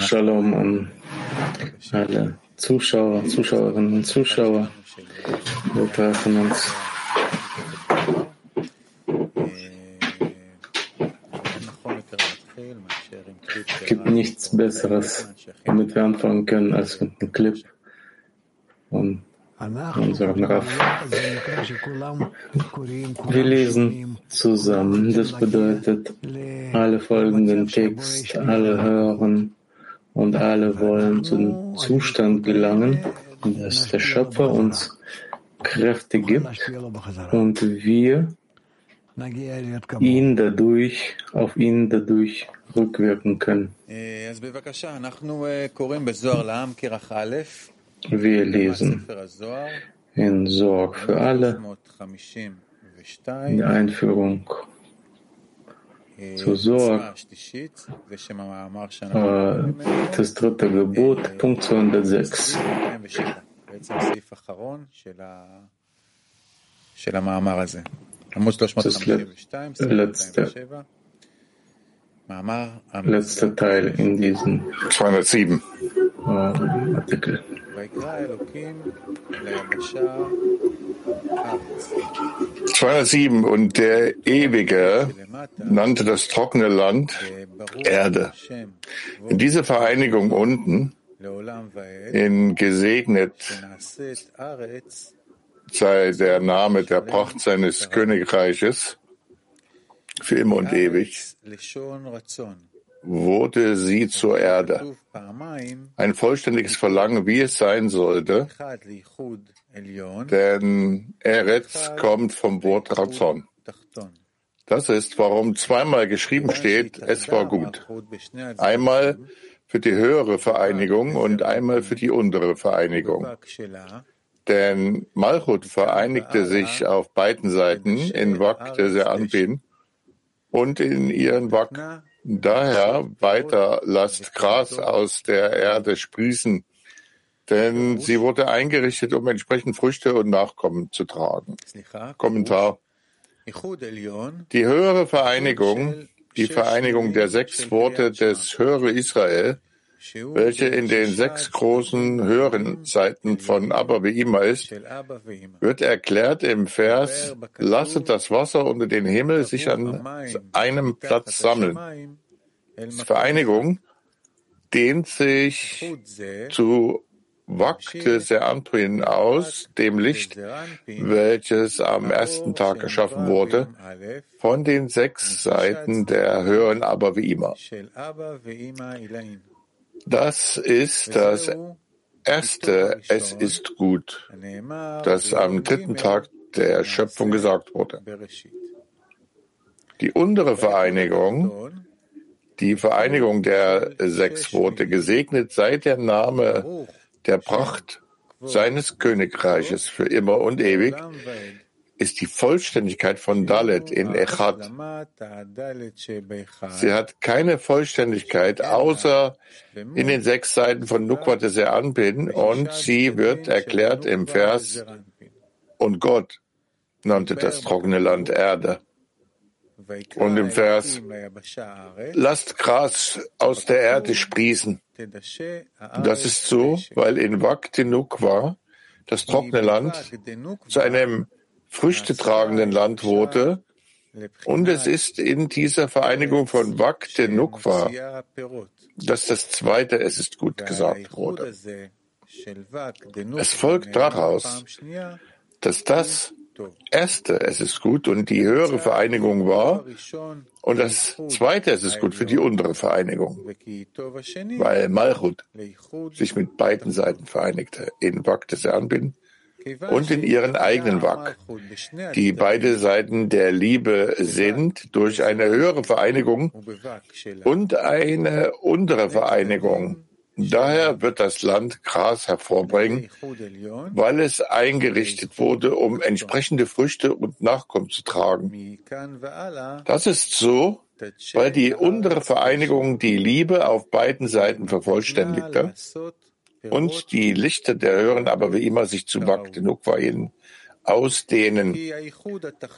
Shalom an alle Zuschauer, Zuschauerinnen und Zuschauer. Wir treffen uns. Es gibt nichts Besseres, womit wir anfangen können, als mit einem Clip und unserem Raff. Wir lesen zusammen. Das bedeutet, alle folgenden Text, alle hören und alle wollen zu dem Zustand gelangen, dass der Schöpfer uns Kräfte gibt und wir ihn dadurch, auf ihn dadurch rückwirken können. Wir lesen in Sorg für alle die Einführung zu Sorg, äh, das dritte Gebot, Punkt 206. Das letzte, letzte Teil in diesem 207. äh, Artikel. 207 und der Ewige nannte das trockene Land Erde. In dieser Vereinigung unten, in gesegnet sei der Name der Pracht seines Königreiches für immer und ewig, wurde sie zur Erde. Ein vollständiges Verlangen, wie es sein sollte, denn Eretz kommt vom Wort Razon. Das ist, warum zweimal geschrieben steht, es war gut. Einmal für die höhere Vereinigung und einmal für die untere Vereinigung. Denn Malchut vereinigte sich auf beiden Seiten in Wak der Seanpin und in ihren Wak. Daher weiter lasst Gras aus der Erde sprießen, denn sie wurde eingerichtet, um entsprechend Früchte und Nachkommen zu tragen. Kommentar. Die höhere Vereinigung, die Vereinigung der sechs Worte des Höhere Israel, welche in den sechs großen höheren Seiten von Abba Ve'ima ist, wird erklärt im Vers, lasset das Wasser unter den Himmel sich an einem Platz sammeln. Die Vereinigung dehnt sich zu Wakte Seanpin aus, dem Licht, welches am ersten Tag geschaffen wurde, von den sechs Seiten der höheren Abba Ve'ima. Das ist das erste. Es ist gut, das am dritten Tag der Schöpfung gesagt wurde. Die untere Vereinigung, die Vereinigung der sechs Worte, gesegnet sei der Name der Pracht seines Königreiches für immer und ewig, ist die Vollständigkeit von Dalet in Echad. Sie hat keine Vollständigkeit außer in den sechs Seiten von Nukwa des Anpin und sie wird erklärt im Vers und Gott nannte das trockene Land Erde. Und im Vers lasst Gras aus der Erde sprießen. Das ist so, weil in Wak Nukwa das trockene Land zu einem früchtetragenden Land wurde. Und es ist in dieser Vereinigung von Wak de Nukwa, dass das zweite Es ist gut gesagt wurde. Es folgt daraus, dass das erste Es ist gut und die höhere Vereinigung war und das zweite Es ist gut für die untere Vereinigung, weil Malchut sich mit beiden Seiten vereinigte, in Wak des Anbin und in ihren eigenen Wak, die beide Seiten der Liebe sind, durch eine höhere Vereinigung und eine untere Vereinigung. Daher wird das Land Gras hervorbringen, weil es eingerichtet wurde, um entsprechende Früchte und Nachkommen zu tragen. Das ist so, weil die untere Vereinigung die Liebe auf beiden Seiten vervollständigte und die Lichter der Hören aber wie immer sich zu Wak Nukwain ausdehnen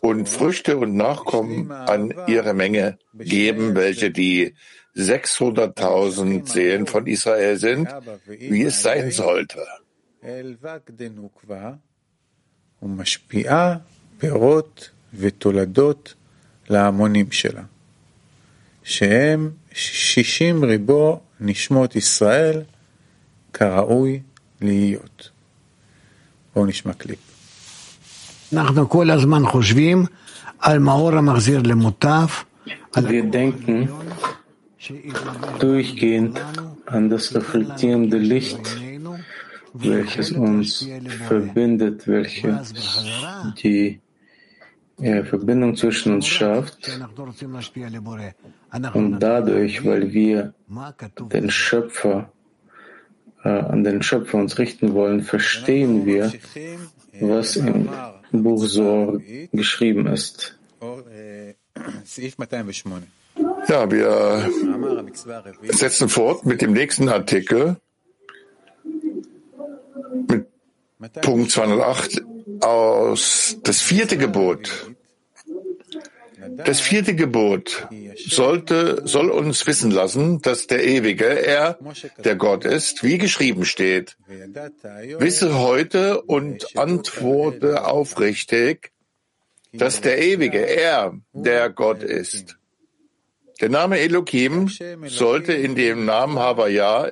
und Früchte und Nachkommen an ihre Menge geben, welche die 600.000 Seelen von Israel sind, wie es sein sollte. להמונים שלה, שהם שישים ריבו נשמות ישראל כראוי להיות. בואו נשמע קליפ. אנחנו כל הזמן חושבים על מאור המחזיר למוטב. Wir denken durchgehend an das reflektierende Licht, welches uns verbindet, welches die ja, Verbindung zwischen uns schafft. Und dadurch, weil wir den Schöpfer, äh, an den Schöpfer uns richten wollen, verstehen wir, was im Buch Sor geschrieben ist. Ja, wir setzen fort mit dem nächsten Artikel, mit Punkt 208 aus das vierte Gebot. Das vierte Gebot sollte, soll uns wissen lassen, dass der Ewige, er, der Gott ist, wie geschrieben steht. Wisse heute und antworte aufrichtig, dass der Ewige, er, der Gott ist. Der Name Elohim sollte in dem Namen Havaya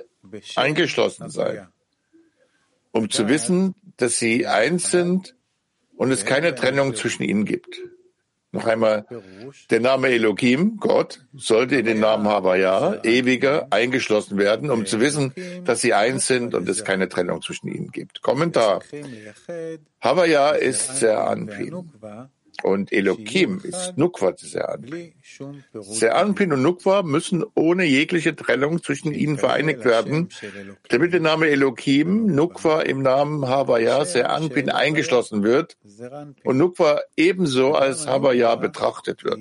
eingeschlossen sein, um zu wissen, dass sie eins sind und es keine Trennung zwischen ihnen gibt. Noch einmal, der Name Elohim, Gott, sollte in den Namen Havaya, ewiger, eingeschlossen werden, um zu wissen, dass sie eins sind und es keine Trennung zwischen ihnen gibt. Kommentar. Havaya ist sehr Anpin. Und Elohim ist Nukwa Seanpin. Seanpin und Nukwa müssen ohne jegliche Trennung zwischen ihnen vereinigt werden, damit der Name Elohim, Nukwa im Namen Havaya, Seanpin eingeschlossen wird und Nukwa ebenso als Havaya betrachtet wird.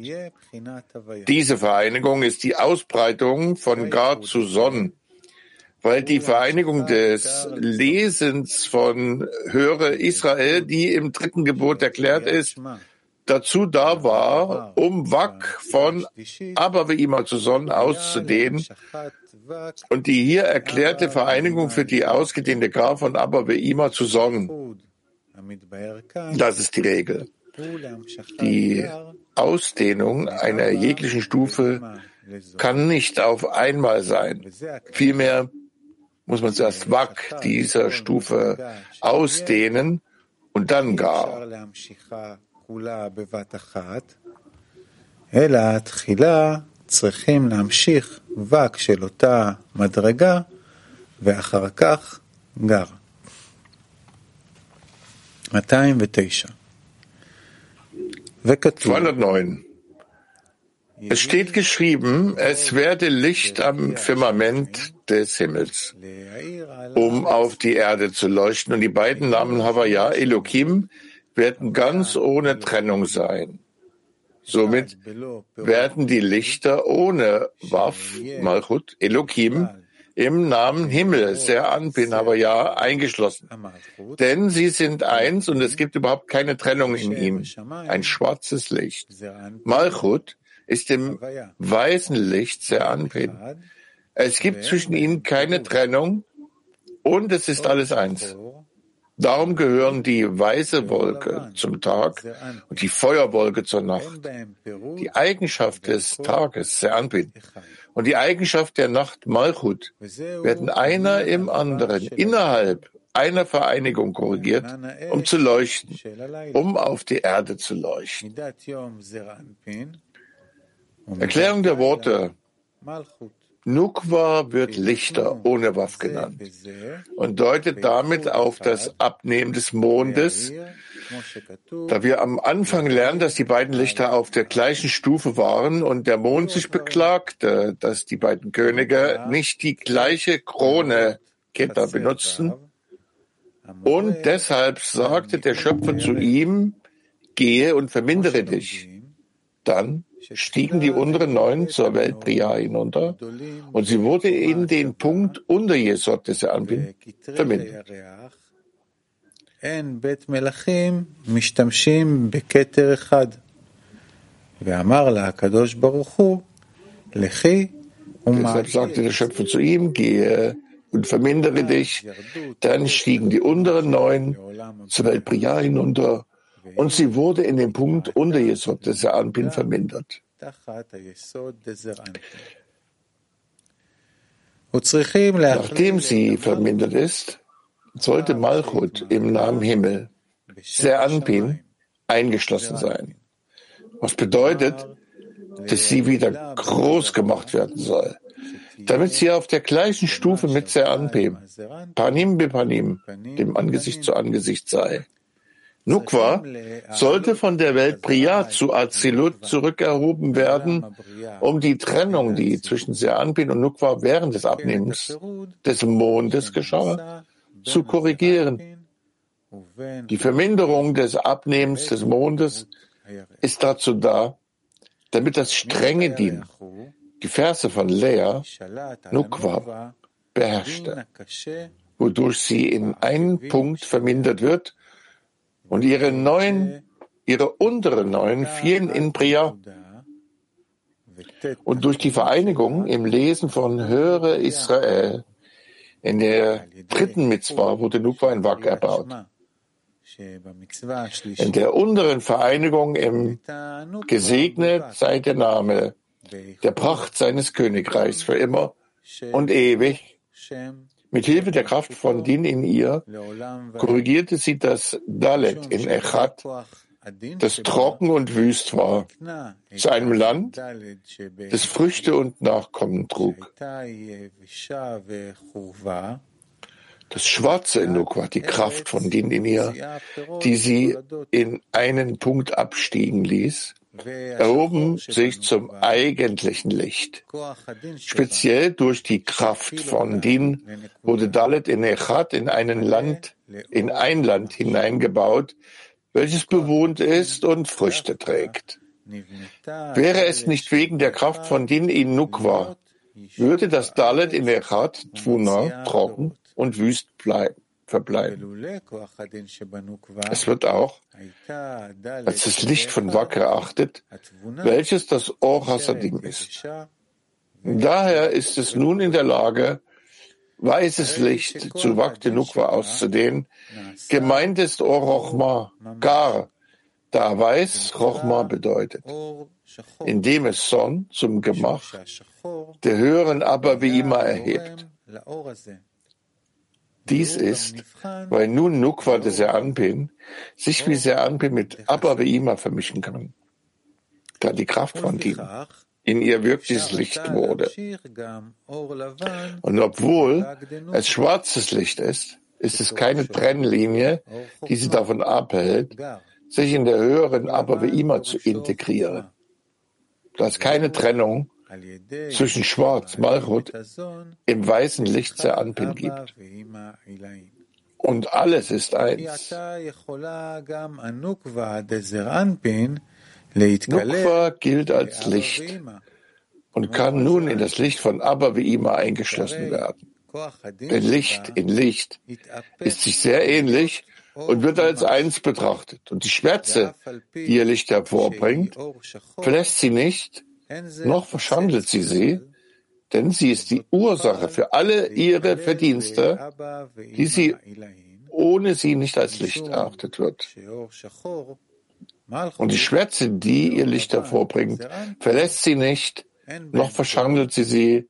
Diese Vereinigung ist die Ausbreitung von Gar zu Son, weil die Vereinigung des Lesens von Höre Israel, die im dritten Gebot erklärt ist, dazu da war, um Wak von Abaveima zu Sonnen auszudehnen und die hier erklärte Vereinigung für die ausgedehnte Gar von Abaveima zu Sonnen. Das ist die Regel. Die Ausdehnung einer jeglichen Stufe kann nicht auf einmal sein. Vielmehr muss man zuerst Wak dieser Stufe ausdehnen und dann Gar. כולה בבת אחת, אלא תחילה צריכים להמשיך וק של אותה מדרגה, ואחר כך גר. 209. וכתוב 209. Es steht geschrieben, es werde Licht am Firmament des Himmels, um auf die Erde zu leuchten. Und die beiden Namen Havaya, Elohim, werden ganz ohne Trennung sein. Somit werden die Lichter ohne Waf, Malchut, Elohim, im Namen Himmel, sehr anpin, aber ja, eingeschlossen. Denn sie sind eins und es gibt überhaupt keine Trennung in ihm. Ein schwarzes Licht. Malchut ist im weißen Licht sehr anpin. Es gibt zwischen ihnen keine Trennung und es ist alles eins. Darum gehören die weiße Wolke zum Tag und die Feuerwolke zur Nacht. Die Eigenschaft des Tages, Seanpin, und die Eigenschaft der Nacht, Malchut, werden einer im anderen innerhalb einer Vereinigung korrigiert, um zu leuchten, um auf die Erde zu leuchten. Erklärung der Worte. Nukwa wird Lichter ohne Waff genannt. und deutet damit auf das Abnehmen des Mondes, da wir am Anfang lernen, dass die beiden Lichter auf der gleichen Stufe waren und der Mond sich beklagte, dass die beiden Könige nicht die gleiche Krone Keter benutzten. Und deshalb sagte der Schöpfer zu ihm, gehe und vermindere dich. Dann stiegen die unteren Neun zur Welt Bria hinunter und sie wurde in den Punkt unter Jesod des Anbin vermindert. Deshalb sagte der Schöpfer zu ihm, gehe und vermindere dich. Dann stiegen die unteren neun zur Welt Bria hinunter und sie wurde in dem Punkt unter Jesod des Anpin vermindert. Nachdem sie vermindert ist, sollte Malchut im Namen Himmel, Seranpin, eingeschlossen sein. Was bedeutet, dass sie wieder groß gemacht werden soll, damit sie auf der gleichen Stufe mit Seranpin, Panim be Panim, dem Angesicht zu Angesicht sei. Nukwa sollte von der Welt Priya zu Azilut zurückerhoben werden, um die Trennung, die zwischen Seanpin und Nukwa während des Abnehmens des Mondes geschah, zu korrigieren. Die Verminderung des Abnehmens des Mondes ist dazu da, damit das strenge Din, die Verse von Lea, Nukwa, beherrschte, wodurch sie in einen Punkt vermindert wird, und ihre neuen, ihre unteren neuen fielen in Priya. Und durch die Vereinigung im Lesen von Höre Israel in der dritten Mitzvah wurde Nukwa in Wak erbaut. In der unteren Vereinigung im Gesegnet sei der Name der Pracht seines Königreichs für immer und ewig mit Hilfe der Kraft von Din in ihr korrigierte sie das Dalet in Echat, das trocken und wüst war, zu einem Land, das Früchte und Nachkommen trug. Das Schwarze in Nukwa, die Kraft von Din in ihr, die sie in einen Punkt abstiegen ließ, erhoben sich zum eigentlichen Licht. Speziell durch die Kraft von Din wurde Dalet in Echat in einen Land, in ein Land hineingebaut, welches bewohnt ist und Früchte trägt. Wäre es nicht wegen der Kraft von Din in Nukwa, würde das Dalet in Echat, Tvuna, trocken und wüst bleiben verbleiben. Es wird auch als das Licht von Wak erachtet, welches das Or Hasadim ist. Daher ist es nun in der Lage, weißes Licht zu Wak de Nukwa auszudehnen. Gemeint ist Or Rochma, Gar, da weiß Rochma bedeutet, indem es Son zum Gemach der höheren aber wie immer erhebt. Dies ist, weil nun Nukwa de Seanpin sich wie Seanpin mit Abba Ve'ima vermischen kann, da die Kraft von Din in ihr wirkliches Licht wurde. Und obwohl es schwarzes Licht ist, ist es keine Trennlinie, die sie davon abhält, sich in der höheren Abba Ve'ima zu integrieren. Da ist keine Trennung zwischen Schwarz, Malchut, im weißen Licht der Anpin gibt. Und alles ist eins. Nukwa gilt als Licht und kann nun in das Licht von Abba wie immer eingeschlossen werden. Denn Licht in Licht ist sich sehr ähnlich und wird als eins betrachtet. Und die Schwärze, die ihr Licht hervorbringt, verlässt sie nicht, noch verschandelt sie sie, denn sie ist die Ursache für alle ihre Verdienste, die sie ohne sie nicht als Licht erachtet wird. Und die Schwärze, die ihr Licht hervorbringt, verlässt sie nicht, noch verschandelt sie sie,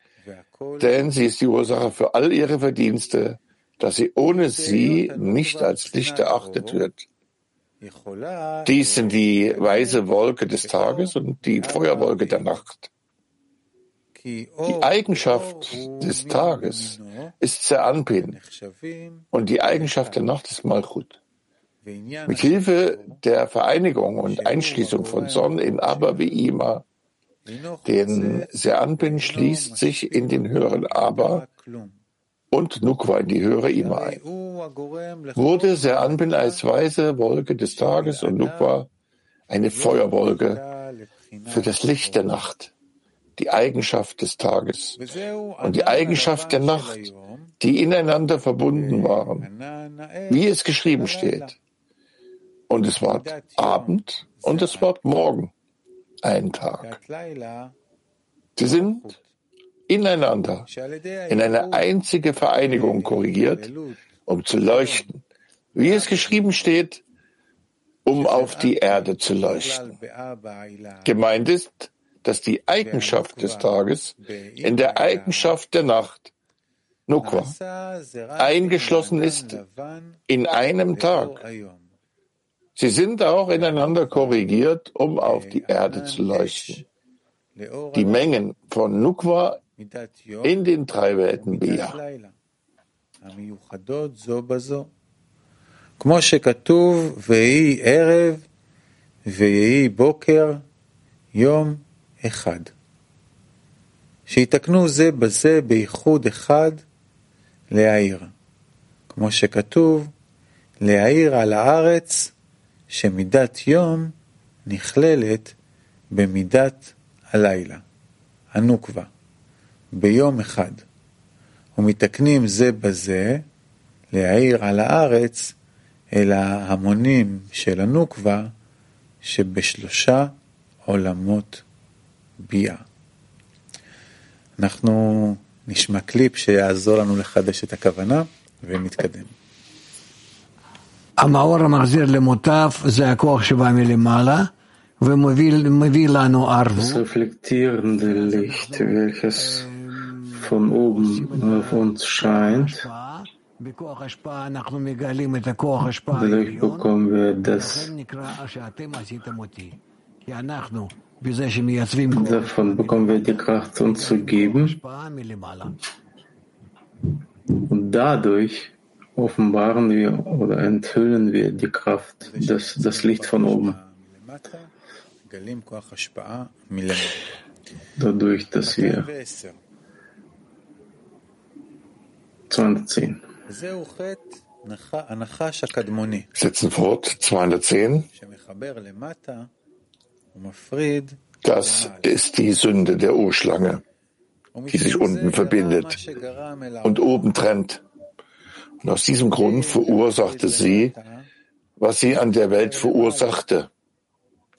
denn sie ist die Ursache für all ihre Verdienste, dass sie ohne sie nicht als Licht erachtet wird. Dies sind die weiße Wolke des Tages und die Feuerwolke der Nacht. Die Eigenschaft des Tages ist Seanpin und die Eigenschaft der Nacht ist Malchut. Mit Hilfe der Vereinigung und Einschließung von Sonne in Abba wie Ima, den Seanpin schließt sich in den höheren Abba und Nukwa in die höhere Ima ein. Wurde Seanpin als weiße Wolke des Tages und Nukwa eine Feuerwolke für das Licht der Nacht. die Eigenschaft des Tages und die Eigenschaft der Nacht, die ineinander verbunden waren, wie es geschrieben steht. Und es war Abend und es war Morgen, ein Tag. Sie sind ineinander in eine einzige Vereinigung korrigiert, um zu leuchten, wie es geschrieben steht, um auf die Erde zu leuchten. Gemeint ist, dass die Eigenschaft des Tages in der Eigenschaft der Nacht, Nukwa, eingeschlossen ist in einem Tag. Sie sind auch ineinander korrigiert, um auf die Erde zu leuchten. Die Mengen von Nukwa in den drei Welten Bia. כמו שכתוב, ויהי ערב ויהי בוקר, יום אחד. שיתקנו זה בזה בייחוד אחד להעיר. כמו שכתוב, להעיר על הארץ שמידת יום נכללת במידת הלילה, הנוקבה, ביום אחד. ומתקנים זה בזה להעיר על הארץ אל ההמונים של הנוקבה שבשלושה עולמות ביאה. אנחנו נשמע קליפ שיעזור לנו לחדש את הכוונה ונתקדם. המאור המחזיר למוטף זה הכוח שבא מלמעלה ומביא לנו ערבות. Von oben auf uns scheint, Dadurch bekommen wir das, davon bekommen wir die Kraft, uns zu geben. Und dadurch offenbaren wir oder enthüllen wir die Kraft, das, das Licht von oben. Dadurch, dass wir 210. Setzen fort, 210. Das ist die Sünde der Urschlange, die sich unten verbindet und oben trennt. Und aus diesem Grund verursachte sie, was sie an der Welt verursachte.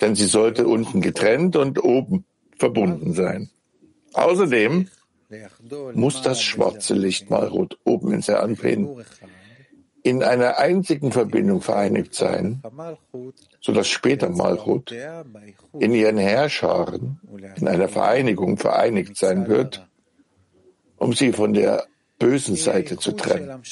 Denn sie sollte unten getrennt und oben verbunden sein. Außerdem muss das schwarze Licht Malchut oben in Seranpin in einer einzigen Verbindung vereinigt sein, sodass später Malchut in ihren Herrscharen in einer Vereinigung vereinigt sein wird, um sie von der bösen Seite zu trennen.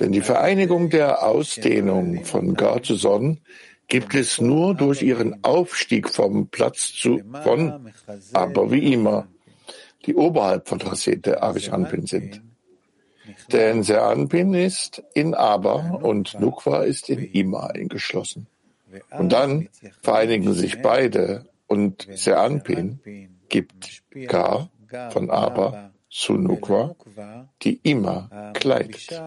Denn die Vereinigung der Ausdehnung von Gar zu Son gibt es nur durch ihren Aufstieg vom Platz zu, von aber wie immer, die oberhalb von Raset der Arish Anpin sind. Denn Seranpin ist in Aber und Nukwa ist in Ima eingeschlossen. Und dann vereinigen sich beide und Seranpin gibt Ka von Aber zu Nukwa, die Ima kleidet.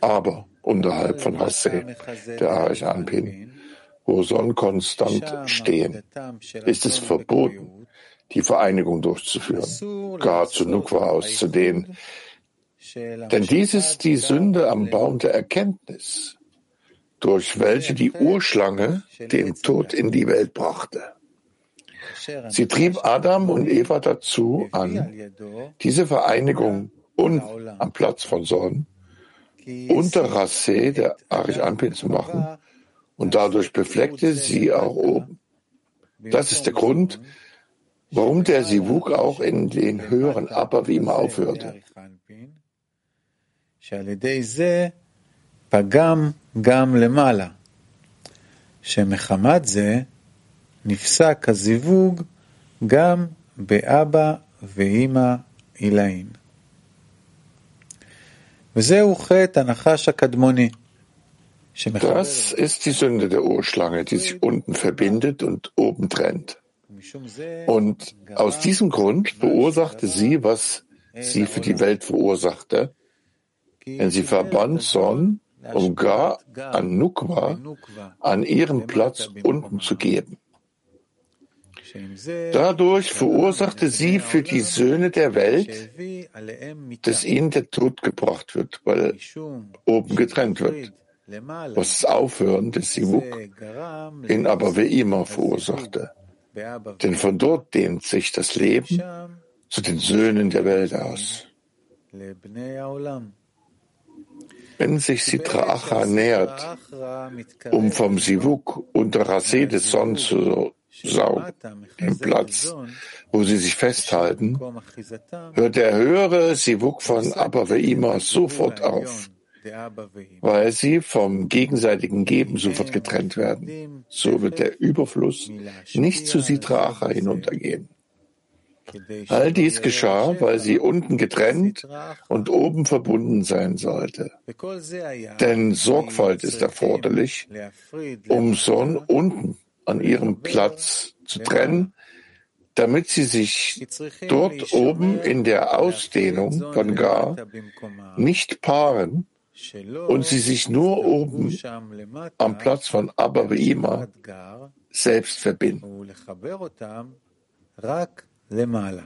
Aber unterhalb von Hasse, der Arich Anpin, wo Son konstant stehen, ist es verboten, die Vereinigung durchzuführen, gar zu Nukwa auszudehnen. Denn dies ist die Sünde am Baum der Erkenntnis, durch welche die Urschlange den Tod in die Welt brachte. Sie trieb Adam und Eva dazu an, diese Vereinigung und am Platz von Son unter Rassé der Arich Ampel zu machen und dadurch befleckte sie auch oben. Das ist der Grund, warum der Sivuk auch in den höheren Abavim aufhörte. פגם גם למעלה, שמחמת זה נפסק הזיווג גם באבא ואימא עילאין. Das ist die Sünde der Urschlange, die sich unten verbindet und oben trennt. Und aus diesem Grund verursachte sie, was sie für die Welt verursachte, denn sie verband Son um Gar an Nukwa an ihrem Platz unten zu geben. Dadurch verursachte sie für die Söhne der Welt, dass ihnen der Tod gebracht wird, weil oben getrennt wird, was das Aufhören des Sivuk in Abaveima verursachte. Denn von dort dehnt sich das Leben zu den Söhnen der Welt aus. Wenn sich Sitra Acha nähert, um vom Sivuk unter Rasé des Sonn zu saugen, den Platz, wo sie sich festhalten, hört der höhere Sivuk von Abba Ve'ima sofort auf, weil sie vom gegenseitigen Geben sofort getrennt werden. So wird der Überfluss nicht zu Sitra Acha hinuntergehen. All dies geschah, weil sie unten getrennt und oben verbunden sein sollte. Denn Sorgfalt ist erforderlich, um Sonn unten an ihrem Platz zu trennen, damit sie sich dort oben in der Ausdehnung von Gar nicht paaren und sie sich nur oben am Platz von Abba selbst verbinden. למעלה,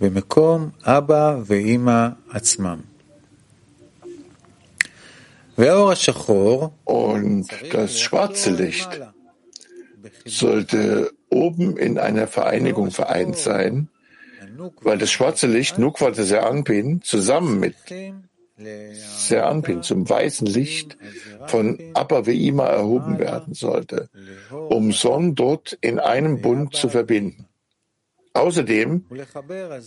במקום אבא ואימא עצמם. והאור השחור Und das schwarze Licht sollte oben in einer Vereinigung vereint sein, weil das schwarze Licht Nukwa der Seanpin zusammen mit Seanpin zum weißen Licht von Abba Veima erhoben werden sollte, um Son dort in einem Bund zu verbinden. Außerdem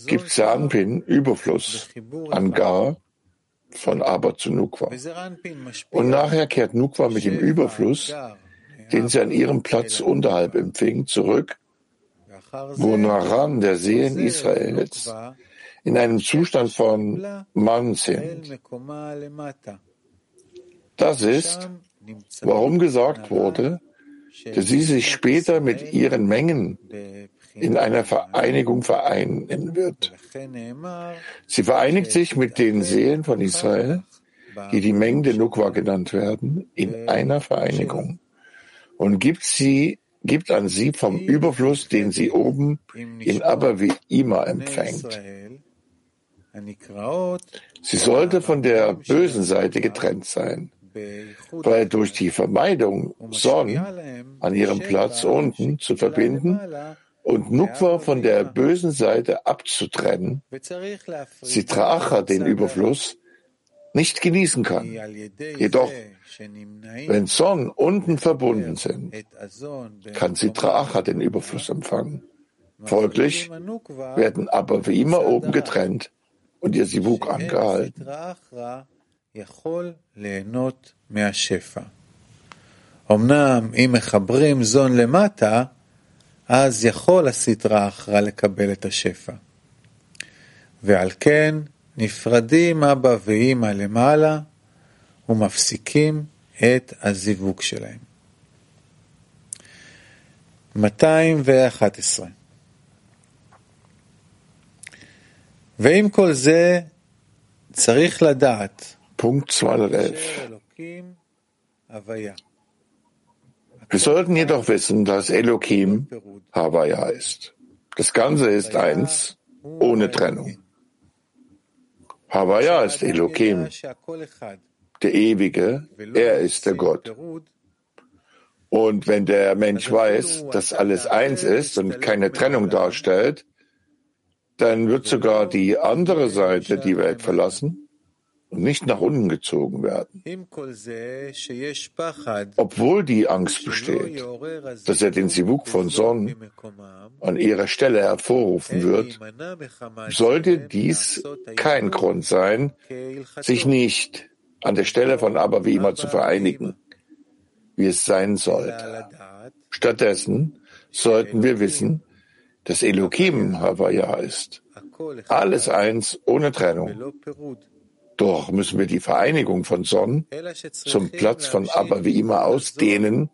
gibt Seanpin Überfluss an Gar von Aber zu Nukwa. Und nachher kehrt Nukwa mit dem Überfluss, den sie an ihrem Platz unterhalb empfing, zurück, wo Naran, der Seen Israels, in einem Zustand von Mann sind. Das ist, warum gesagt wurde, dass sie sich später mit ihren Mengen in einer Vereinigung vereinen wird. Sie vereinigt sich mit den Seelen von Israel, die die Mengen der Nukwa genannt werden, in einer Vereinigung und gibt sie gibt an sie vom Überfluss, den sie oben in Abba wie Ima empfängt. Sie sollte von der bösen Seite getrennt sein, weil durch die Vermeidung Son an ihrem Platz unten zu verbinden und Nukwa von der bösen Seite abzutrennen, Sitracha den Überfluss nicht genießen kann. Jedoch, wenn Son unten verbunden sind, kann Sitracha den Überfluss empfangen. Folglich werden aber wie immer oben getrennt und ihr Sivuk angehalten. אמנם אם מחברים זון למטה, אז יכול הסטרא אחרא לקבל את השפע. ועל כן נפרדים אבא ואימא למעלה ומפסיקים את הזיווג שלהם. 211 ועם כל זה צריך לדעת Punkt 211. Wir sollten jedoch wissen, dass Elohim Havaya ist. Das Ganze ist eins, ohne Trennung. Havaya ist Elohim, der Ewige, er ist der Gott. Und wenn der Mensch weiß, dass alles eins ist und keine Trennung darstellt, dann wird sogar die andere Seite die Welt verlassen und nicht nach unten gezogen werden. Obwohl die Angst besteht, dass er den Sivuk von Son an ihrer Stelle hervorrufen wird, sollte dies kein Grund sein, sich nicht an der Stelle von Abba wie immer zu vereinigen, wie es sein sollte. Stattdessen sollten wir wissen, dass Elohim Havaya ist. Alles eins ohne Trennung. Doch müssen wir die Vereinigung von Son zum Platz von Abba wie immer ausdehnen,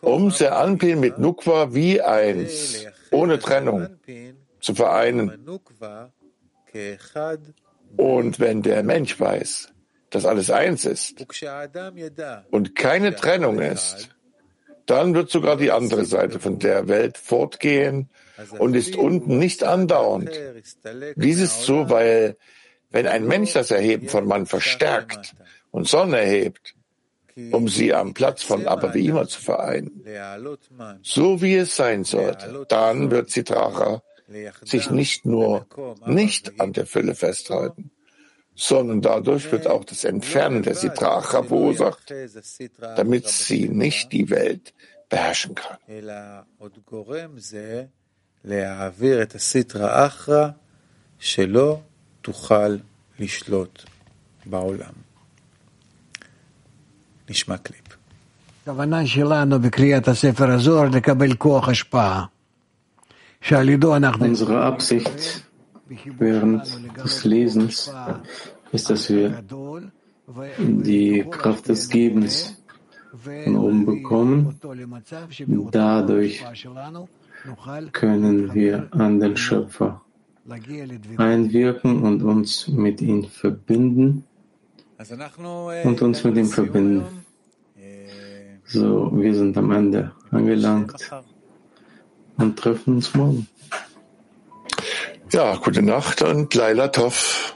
um Seanpin mit Nukwa wie eins, ohne Trennung, zu vereinen. Und wenn der Mensch weiß, dass alles eins ist und keine Trennung ist, dann wird sogar die andere Seite von der Welt fortgehen und ist unten nicht andauernd. Dies ist so, weil wenn ein Mensch das Erheben von Mann verstärkt und Sonne erhebt, um sie am Platz von Abba zu vereinen, so wie es sein sollte, dann wird Sitracha sich nicht nur nicht an der Fülle festhalten, sondern dadurch wird auch das Entfernen der Sitracha verursacht, damit sie nicht die Welt beherrschen kann. תוכל לשלוט בעולם. נשמע קליפ. הכוונה שלנו בקריאת הספר הזוהר לקבל כוח השפעה. שעל ידו אנחנו... Unsere Absicht während des Lesens ist, dass wir die Kraft des Gebens von oben bekommen. Dadurch können wir an den Schöpfer einwirken und uns mit ihm verbinden und uns mit ihm verbinden. So, wir sind am Ende angelangt und treffen uns morgen. Ja, gute Nacht und Laila Tov.